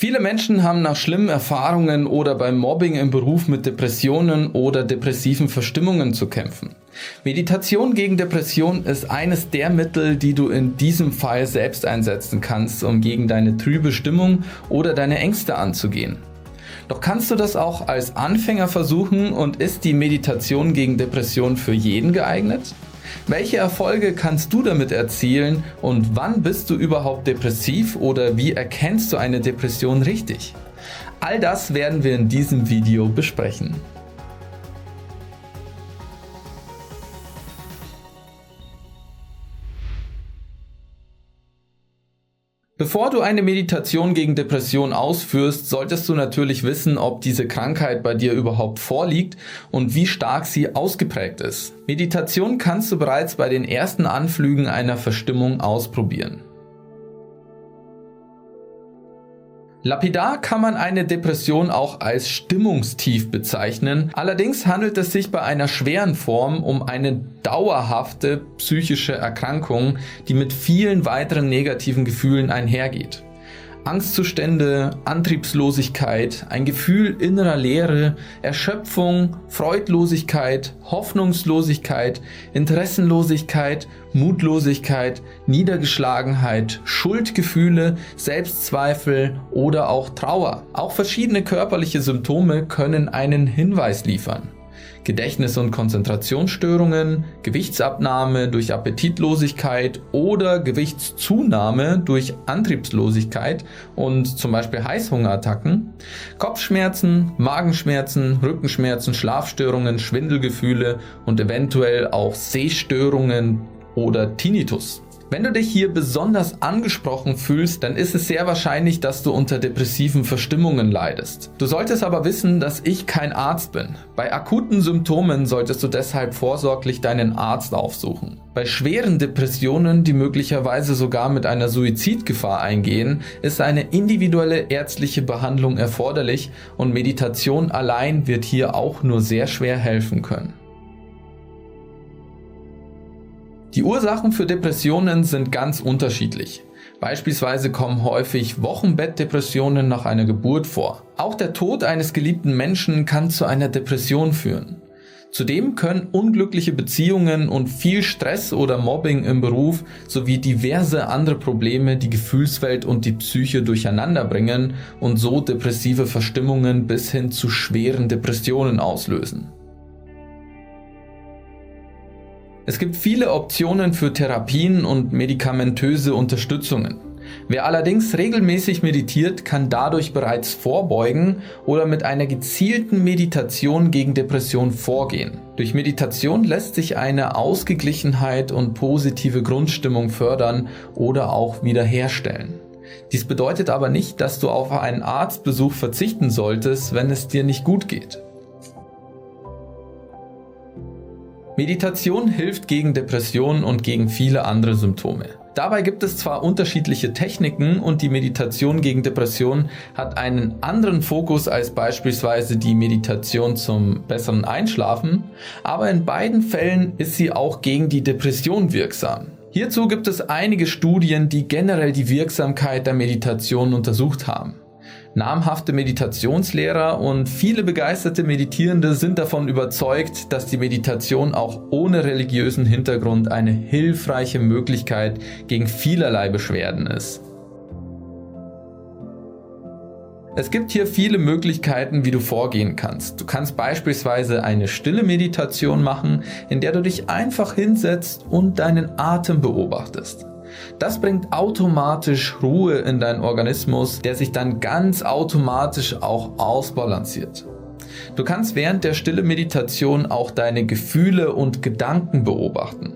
Viele Menschen haben nach schlimmen Erfahrungen oder beim Mobbing im Beruf mit Depressionen oder depressiven Verstimmungen zu kämpfen. Meditation gegen Depression ist eines der Mittel, die du in diesem Fall selbst einsetzen kannst, um gegen deine trübe Stimmung oder deine Ängste anzugehen. Doch kannst du das auch als Anfänger versuchen und ist die Meditation gegen Depression für jeden geeignet? Welche Erfolge kannst du damit erzielen und wann bist du überhaupt depressiv oder wie erkennst du eine Depression richtig? All das werden wir in diesem Video besprechen. Bevor du eine Meditation gegen Depression ausführst, solltest du natürlich wissen, ob diese Krankheit bei dir überhaupt vorliegt und wie stark sie ausgeprägt ist. Meditation kannst du bereits bei den ersten Anflügen einer Verstimmung ausprobieren. Lapidar kann man eine Depression auch als Stimmungstief bezeichnen. Allerdings handelt es sich bei einer schweren Form um eine dauerhafte psychische Erkrankung, die mit vielen weiteren negativen Gefühlen einhergeht. Angstzustände, Antriebslosigkeit, ein Gefühl innerer Leere, Erschöpfung, Freudlosigkeit, Hoffnungslosigkeit, Interessenlosigkeit, Mutlosigkeit, Niedergeschlagenheit, Schuldgefühle, Selbstzweifel oder auch Trauer. Auch verschiedene körperliche Symptome können einen Hinweis liefern. Gedächtnis- und Konzentrationsstörungen, Gewichtsabnahme durch Appetitlosigkeit oder Gewichtszunahme durch Antriebslosigkeit und zum Beispiel Heißhungerattacken, Kopfschmerzen, Magenschmerzen, Rückenschmerzen, Schlafstörungen, Schwindelgefühle und eventuell auch Sehstörungen oder Tinnitus. Wenn du dich hier besonders angesprochen fühlst, dann ist es sehr wahrscheinlich, dass du unter depressiven Verstimmungen leidest. Du solltest aber wissen, dass ich kein Arzt bin. Bei akuten Symptomen solltest du deshalb vorsorglich deinen Arzt aufsuchen. Bei schweren Depressionen, die möglicherweise sogar mit einer Suizidgefahr eingehen, ist eine individuelle ärztliche Behandlung erforderlich und Meditation allein wird hier auch nur sehr schwer helfen können. Die Ursachen für Depressionen sind ganz unterschiedlich. Beispielsweise kommen häufig Wochenbettdepressionen nach einer Geburt vor. Auch der Tod eines geliebten Menschen kann zu einer Depression führen. Zudem können unglückliche Beziehungen und viel Stress oder Mobbing im Beruf sowie diverse andere Probleme die Gefühlswelt und die Psyche durcheinander bringen und so depressive Verstimmungen bis hin zu schweren Depressionen auslösen. Es gibt viele Optionen für Therapien und medikamentöse Unterstützungen. Wer allerdings regelmäßig meditiert, kann dadurch bereits vorbeugen oder mit einer gezielten Meditation gegen Depression vorgehen. Durch Meditation lässt sich eine Ausgeglichenheit und positive Grundstimmung fördern oder auch wiederherstellen. Dies bedeutet aber nicht, dass du auf einen Arztbesuch verzichten solltest, wenn es dir nicht gut geht. Meditation hilft gegen Depressionen und gegen viele andere Symptome. Dabei gibt es zwar unterschiedliche Techniken und die Meditation gegen Depression hat einen anderen Fokus als beispielsweise die Meditation zum besseren Einschlafen, aber in beiden Fällen ist sie auch gegen die Depression wirksam. Hierzu gibt es einige Studien, die generell die Wirksamkeit der Meditation untersucht haben. Namhafte Meditationslehrer und viele begeisterte Meditierende sind davon überzeugt, dass die Meditation auch ohne religiösen Hintergrund eine hilfreiche Möglichkeit gegen vielerlei Beschwerden ist. Es gibt hier viele Möglichkeiten, wie du vorgehen kannst. Du kannst beispielsweise eine stille Meditation machen, in der du dich einfach hinsetzt und deinen Atem beobachtest. Das bringt automatisch Ruhe in deinen Organismus, der sich dann ganz automatisch auch ausbalanciert. Du kannst während der stille Meditation auch deine Gefühle und Gedanken beobachten.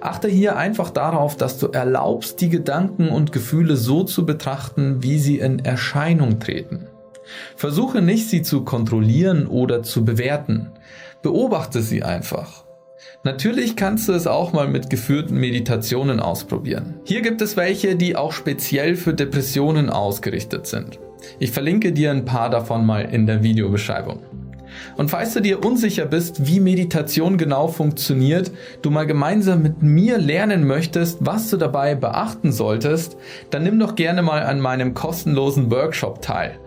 Achte hier einfach darauf, dass du erlaubst, die Gedanken und Gefühle so zu betrachten, wie sie in Erscheinung treten. Versuche nicht, sie zu kontrollieren oder zu bewerten. Beobachte sie einfach. Natürlich kannst du es auch mal mit geführten Meditationen ausprobieren. Hier gibt es welche, die auch speziell für Depressionen ausgerichtet sind. Ich verlinke dir ein paar davon mal in der Videobeschreibung. Und falls du dir unsicher bist, wie Meditation genau funktioniert, du mal gemeinsam mit mir lernen möchtest, was du dabei beachten solltest, dann nimm doch gerne mal an meinem kostenlosen Workshop teil.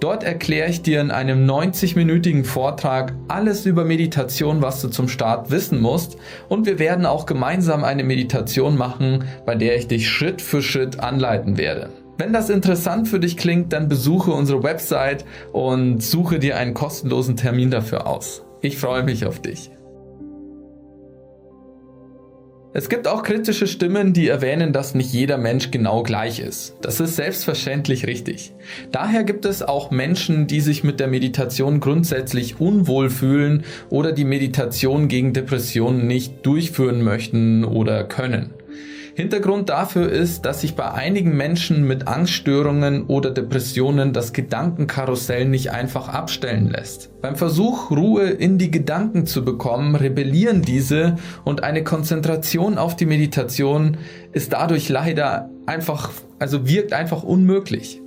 Dort erkläre ich dir in einem 90-minütigen Vortrag alles über Meditation, was du zum Start wissen musst und wir werden auch gemeinsam eine Meditation machen, bei der ich dich Schritt für Schritt anleiten werde. Wenn das interessant für dich klingt, dann besuche unsere Website und suche dir einen kostenlosen Termin dafür aus. Ich freue mich auf dich. Es gibt auch kritische Stimmen, die erwähnen, dass nicht jeder Mensch genau gleich ist. Das ist selbstverständlich richtig. Daher gibt es auch Menschen, die sich mit der Meditation grundsätzlich unwohl fühlen oder die Meditation gegen Depressionen nicht durchführen möchten oder können. Hintergrund dafür ist, dass sich bei einigen Menschen mit Angststörungen oder Depressionen das Gedankenkarussell nicht einfach abstellen lässt. Beim Versuch, Ruhe in die Gedanken zu bekommen, rebellieren diese und eine Konzentration auf die Meditation ist dadurch leider einfach, also wirkt einfach unmöglich.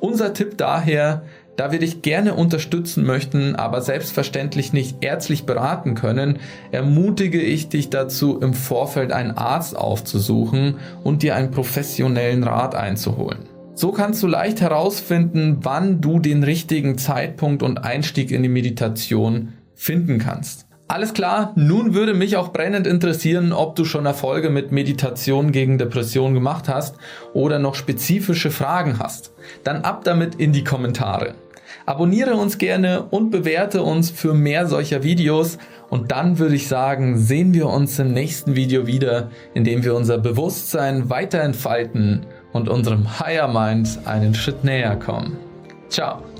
Unser Tipp daher, da wir dich gerne unterstützen möchten, aber selbstverständlich nicht ärztlich beraten können, ermutige ich dich dazu, im Vorfeld einen Arzt aufzusuchen und dir einen professionellen Rat einzuholen. So kannst du leicht herausfinden, wann du den richtigen Zeitpunkt und Einstieg in die Meditation finden kannst. Alles klar, nun würde mich auch brennend interessieren, ob du schon Erfolge mit Meditation gegen Depression gemacht hast oder noch spezifische Fragen hast. Dann ab damit in die Kommentare. Abonniere uns gerne und bewerte uns für mehr solcher Videos. Und dann würde ich sagen, sehen wir uns im nächsten Video wieder, in dem wir unser Bewusstsein weiter entfalten und unserem Higher Mind einen Schritt näher kommen. Ciao!